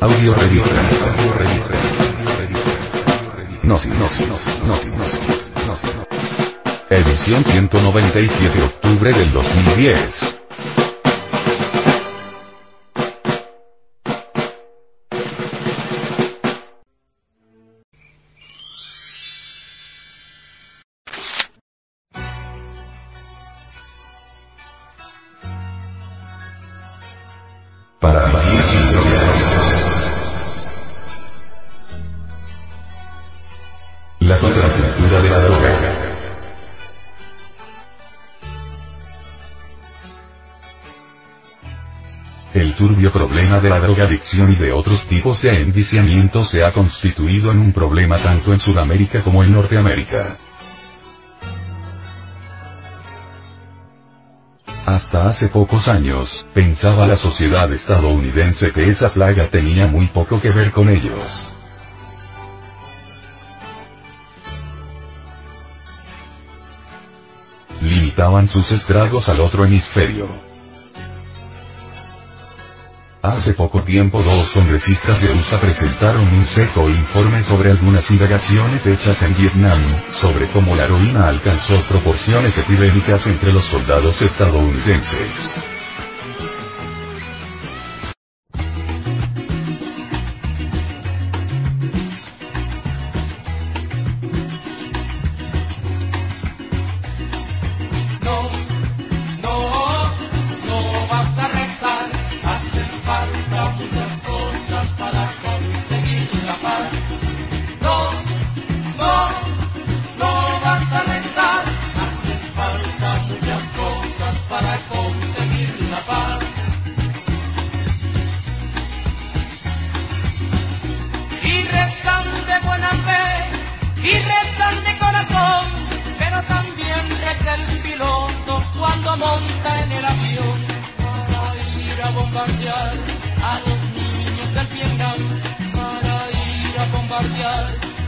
Audio revista. Revista. Gnosis. Gnosis. Edición 197 octubre del 2010. El turbio problema de la drogadicción y de otros tipos de enviciamiento se ha constituido en un problema tanto en Sudamérica como en Norteamérica. Hasta hace pocos años, pensaba la sociedad estadounidense que esa plaga tenía muy poco que ver con ellos. Limitaban sus estragos al otro hemisferio. Hace poco tiempo dos congresistas de USA presentaron un seco informe sobre algunas indagaciones hechas en Vietnam, sobre cómo la heroína alcanzó proporciones epidémicas entre los soldados estadounidenses.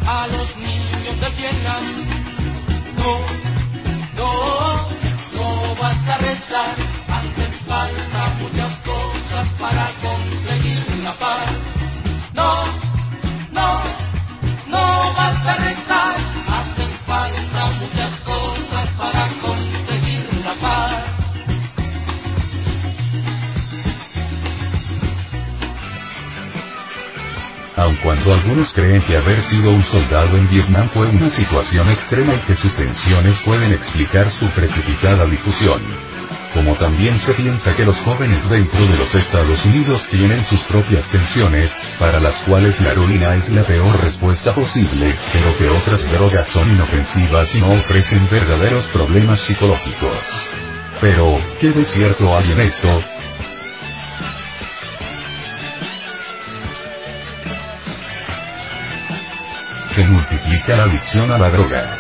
A los niños del Vietnam. No, no, no basta rezar, hacen falta muchas cosas para conseguir la paz. Aun cuando algunos creen que haber sido un soldado en Vietnam fue una situación extrema y que sus tensiones pueden explicar su precipitada difusión. Como también se piensa que los jóvenes dentro de los Estados Unidos tienen sus propias tensiones, para las cuales la heroína es la peor respuesta posible, pero que otras drogas son inofensivas y no ofrecen verdaderos problemas psicológicos. Pero, ¿qué de cierto hay en esto? Se multiplica la adicción a la droga.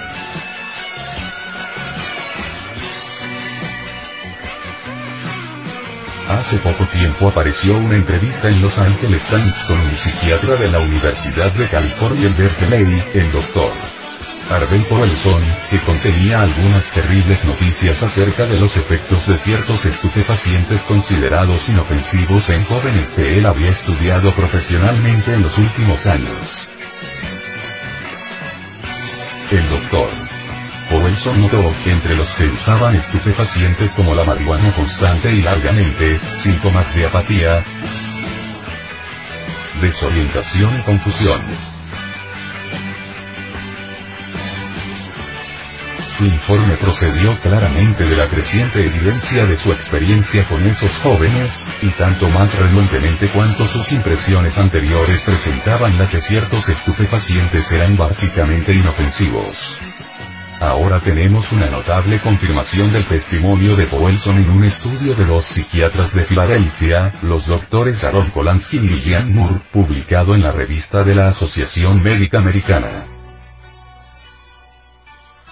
Hace poco tiempo apareció una entrevista en Los Angeles Times con un psiquiatra de la Universidad de California en Berkeley, el doctor Harvey Paulson, que contenía algunas terribles noticias acerca de los efectos de ciertos estupefacientes considerados inofensivos en jóvenes que él había estudiado profesionalmente en los últimos años. El doctor Powelson notó, entre los que usaban estupefacientes como la marihuana constante y largamente, síntomas de apatía, desorientación y confusión. Su informe procedió claramente de la creciente evidencia de su experiencia con esos jóvenes, y tanto más renuentemente cuanto sus impresiones anteriores presentaban la que ciertos estupefacientes eran básicamente inofensivos. Ahora tenemos una notable confirmación del testimonio de Powelson en un estudio de los psiquiatras de Filadelfia, los doctores Aaron Polanski y Lillian Moore, publicado en la revista de la Asociación Médica Americana.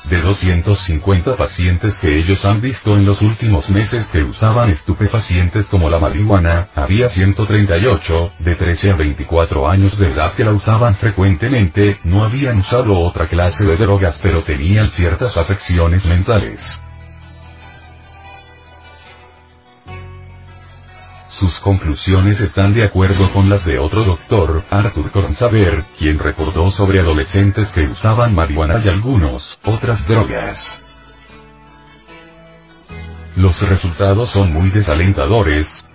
De 250 pacientes que ellos han visto en los últimos meses que usaban estupefacientes como la marihuana, había 138, de 13 a 24 años de edad que la usaban frecuentemente, no habían usado otra clase de drogas pero tenían ciertas afecciones mentales. Sus conclusiones están de acuerdo con las de otro doctor, Arthur Cornsaber, quien recordó sobre adolescentes que usaban marihuana y algunos, otras drogas. Los resultados son muy desalentadores,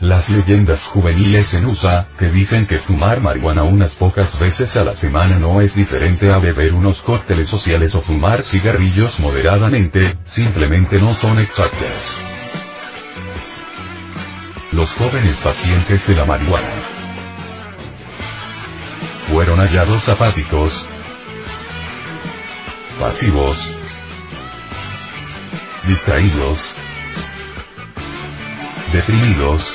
las leyendas juveniles en USA, que dicen que fumar marihuana unas pocas veces a la semana no es diferente a beber unos cócteles sociales o fumar cigarrillos moderadamente, simplemente no son exactas. Los jóvenes pacientes de la marihuana fueron hallados apáticos, pasivos, distraídos, deprimidos,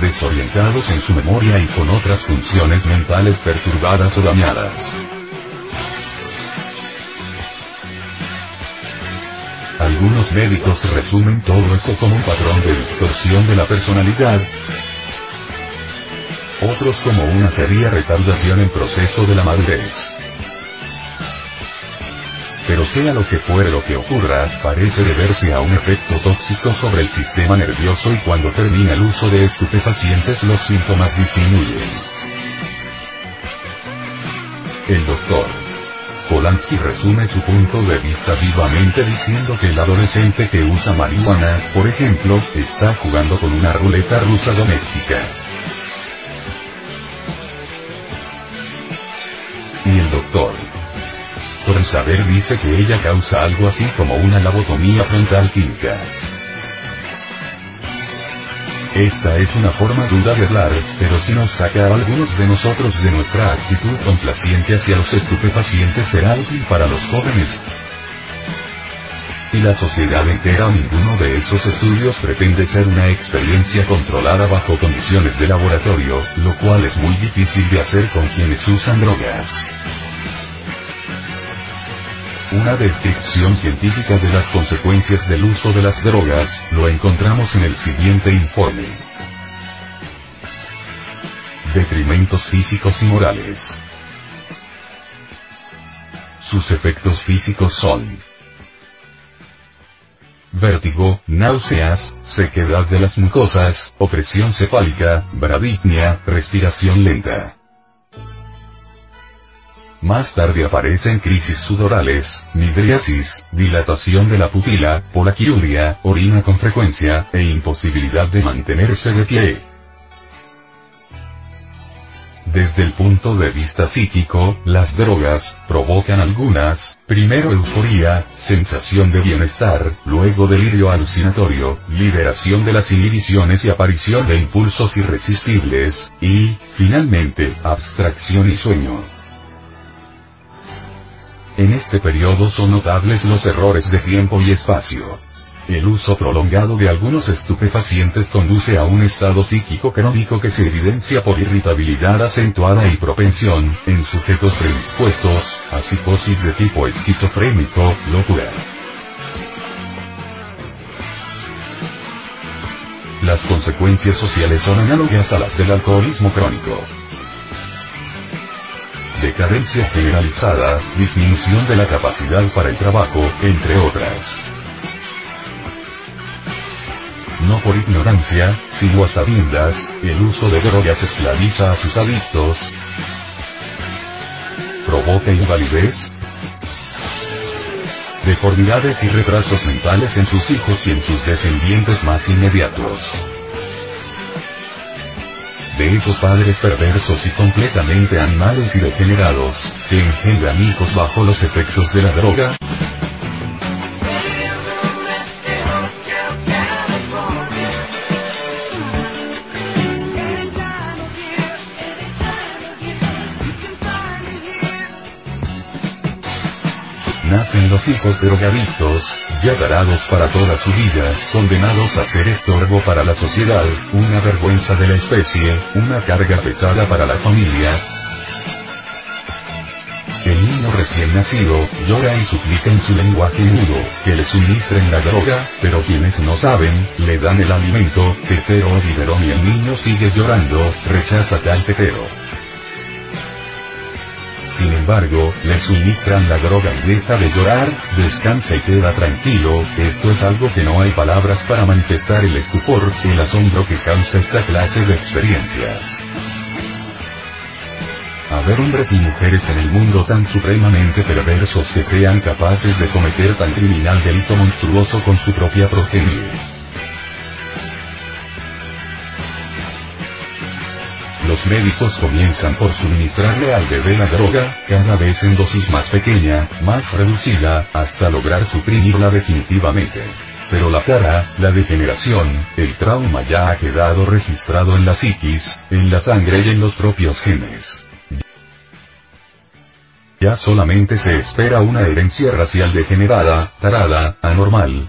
desorientados en su memoria y con otras funciones mentales perturbadas o dañadas. Algunos médicos resumen todo esto como un patrón de distorsión de la personalidad, otros como una seria retardación en proceso de la madurez. Pero sea lo que fuere lo que ocurra, parece deberse a un efecto tóxico sobre el sistema nervioso y cuando termina el uso de estupefacientes los síntomas disminuyen. El doctor Polanski resume su punto de vista vivamente diciendo que el adolescente que usa marihuana, por ejemplo, está jugando con una ruleta rusa doméstica. Y el doctor saber dice que ella causa algo así como una lobotomía frontal química. Esta es una forma dura de hablar, pero si nos saca a algunos de nosotros de nuestra actitud complaciente hacia los estupefacientes será útil para los jóvenes. Y la sociedad entera ninguno de esos estudios pretende ser una experiencia controlada bajo condiciones de laboratorio, lo cual es muy difícil de hacer con quienes usan drogas. Una descripción científica de las consecuencias del uso de las drogas, lo encontramos en el siguiente informe. Detrimentos físicos y morales. Sus efectos físicos son vértigo, náuseas, sequedad de las mucosas, opresión cefálica, bradypnia, respiración lenta. Más tarde aparecen crisis sudorales, midriasis, dilatación de la pupila, polaquiuria, orina con frecuencia, e imposibilidad de mantenerse de pie. Desde el punto de vista psíquico, las drogas, provocan algunas, primero euforía, sensación de bienestar, luego delirio alucinatorio, liberación de las inhibiciones y aparición de impulsos irresistibles, y, finalmente, abstracción y sueño. En este periodo son notables los errores de tiempo y espacio. El uso prolongado de algunos estupefacientes conduce a un estado psíquico crónico que se evidencia por irritabilidad acentuada y propensión, en sujetos predispuestos, a psicosis de tipo esquizofrénico, locura. Las consecuencias sociales son análogas a las del alcoholismo crónico decadencia generalizada, disminución de la capacidad para el trabajo, entre otras. No por ignorancia, sino a sabiendas, el uso de drogas esclaviza a sus adictos, provoca invalidez, deformidades y retrasos mentales en sus hijos y en sus descendientes más inmediatos de esos padres perversos y completamente animales y degenerados, que engendran hijos bajo los efectos de la droga? De drogadictos, ya tarados para toda su vida, condenados a ser estorbo para la sociedad, una vergüenza de la especie, una carga pesada para la familia. El niño recién nacido, llora y suplica en su lenguaje mudo, que le suministren la droga, pero quienes no saben, le dan el alimento, tetero o biberón y el niño sigue llorando, rechaza tal tetero Sin embargo, le suministran la droga y deja de llorar, descansa y queda tranquilo, esto es algo que no hay palabras para manifestar el estupor, el asombro que causa esta clase de experiencias. Haber hombres y mujeres en el mundo tan supremamente perversos que sean capaces de cometer tan criminal delito monstruoso con su propia progenie. Los médicos comienzan por suministrarle al bebé la droga, cada vez en dosis más pequeña, más reducida, hasta lograr suprimirla definitivamente. Pero la cara, la degeneración, el trauma ya ha quedado registrado en la psiquis, en la sangre y en los propios genes. Ya solamente se espera una herencia racial degenerada, tarada, anormal,